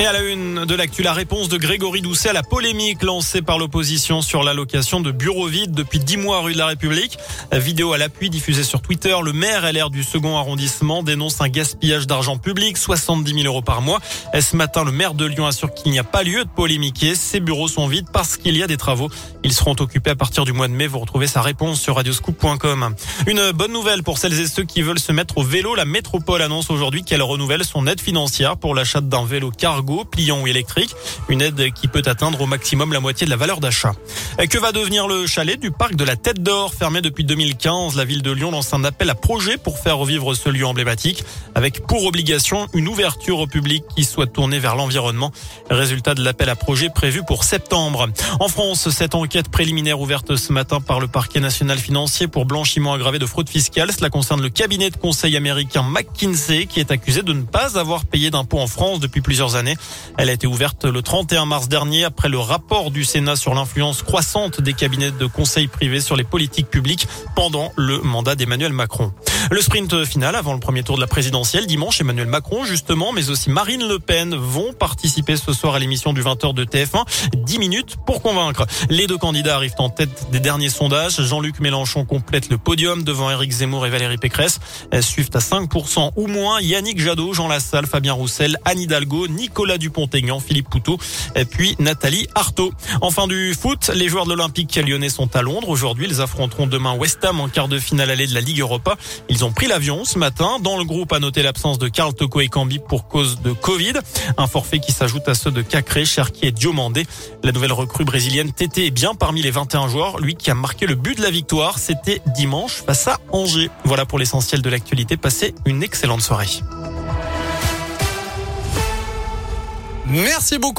Et à la une de l'actu, la réponse de Grégory Doucet à la polémique lancée par l'opposition sur l'allocation de bureaux vides depuis 10 mois rue de la République. vidéo à l'appui diffusée sur Twitter, le maire LR du second arrondissement dénonce un gaspillage d'argent public, 70 000 euros par mois. Ce matin, le maire de Lyon assure qu'il n'y a pas lieu de polémiquer. Ces bureaux sont vides parce qu'il y a des travaux. Ils seront occupés à partir du mois de mai. Vous retrouvez sa réponse sur radioscoop.com. Une bonne nouvelle pour celles et ceux qui veulent se mettre au vélo. La métropole annonce aujourd'hui qu'elle renouvelle son aide financière pour l'achat d'un vélo cargo pliant ou électrique. Une aide qui peut atteindre au maximum la moitié de la valeur d'achat. Que va devenir le chalet du parc de la Tête d'Or? Fermé depuis 2015 La ville de Lyon lance un appel à projet pour faire revivre ce lieu emblématique avec pour obligation une ouverture au public qui soit tournée vers l'environnement. Résultat de l'appel à projet prévu pour septembre. En France, cette enquête préliminaire ouverte ce matin par le parquet national financier pour blanchiment aggravé de fraude fiscale. Cela concerne le cabinet de conseil américain McKinsey qui est accusé de ne pas avoir payé d'impôts en France depuis plusieurs années. Elle a été ouverte le 31 mars dernier après le rapport du Sénat sur l'influence croissante des cabinets de conseil privés sur les politiques publiques pendant le mandat d'Emmanuel Macron. Le sprint final avant le premier tour de la présidentielle dimanche, Emmanuel Macron justement, mais aussi Marine Le Pen vont participer ce soir à l'émission du 20h de TF1. 10 minutes pour convaincre. Les deux candidats arrivent en tête des derniers sondages. Jean-Luc Mélenchon complète le podium devant Éric Zemmour et Valérie Pécresse. Elles suivent à 5% ou moins Yannick Jadot, Jean Lassalle, Fabien Roussel, Anne Hidalgo, Nicolas Dupont-Aignan, Philippe Poutot puis Nathalie Arthaud. Enfin du foot, les joueurs de l'Olympique lyonnais sont à Londres. Aujourd'hui, ils affronteront demain West Ham en quart de finale allée de la Ligue Europa. Ils ont pris l'avion ce matin. Dans le groupe, a noté l'absence de Karl Toko et Cambi pour cause de Covid. Un forfait qui s'ajoute à ceux de Cacré, Cherki et Diomandé. La nouvelle recrue brésilienne Tété est bien parmi les 21 joueurs. Lui qui a marqué le but de la victoire, c'était dimanche face à Angers. Voilà pour l'essentiel de l'actualité. Passez une excellente soirée. Merci beaucoup.